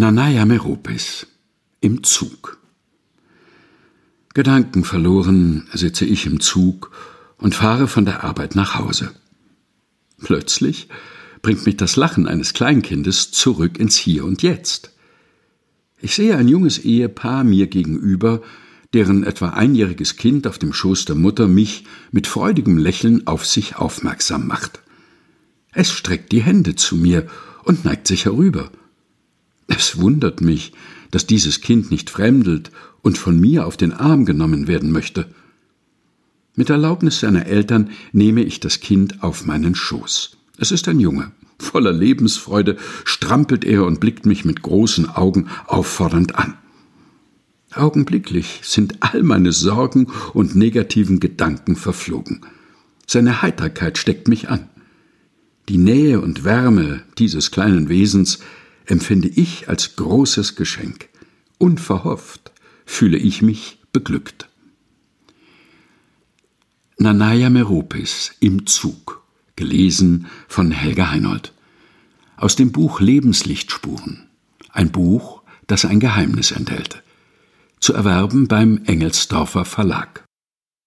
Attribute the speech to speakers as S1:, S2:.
S1: Nanaya Meropis im Zug. Gedankenverloren sitze ich im Zug und fahre von der Arbeit nach Hause. Plötzlich bringt mich das Lachen eines Kleinkindes zurück ins Hier und Jetzt. Ich sehe ein junges Ehepaar mir gegenüber, deren etwa einjähriges Kind auf dem Schoß der Mutter mich mit freudigem Lächeln auf sich aufmerksam macht. Es streckt die Hände zu mir und neigt sich herüber. Es wundert mich, dass dieses Kind nicht fremdelt und von mir auf den Arm genommen werden möchte. Mit Erlaubnis seiner Eltern nehme ich das Kind auf meinen Schoß. Es ist ein Junge. Voller Lebensfreude strampelt er und blickt mich mit großen Augen auffordernd an. Augenblicklich sind all meine Sorgen und negativen Gedanken verflogen. Seine Heiterkeit steckt mich an. Die Nähe und Wärme dieses kleinen Wesens empfinde ich als großes Geschenk. Unverhofft fühle ich mich beglückt. Nanaya Meropis im Zug, gelesen von Helga Heinold. Aus dem Buch Lebenslichtspuren. Ein Buch, das ein Geheimnis enthält. Zu erwerben beim Engelsdorfer Verlag.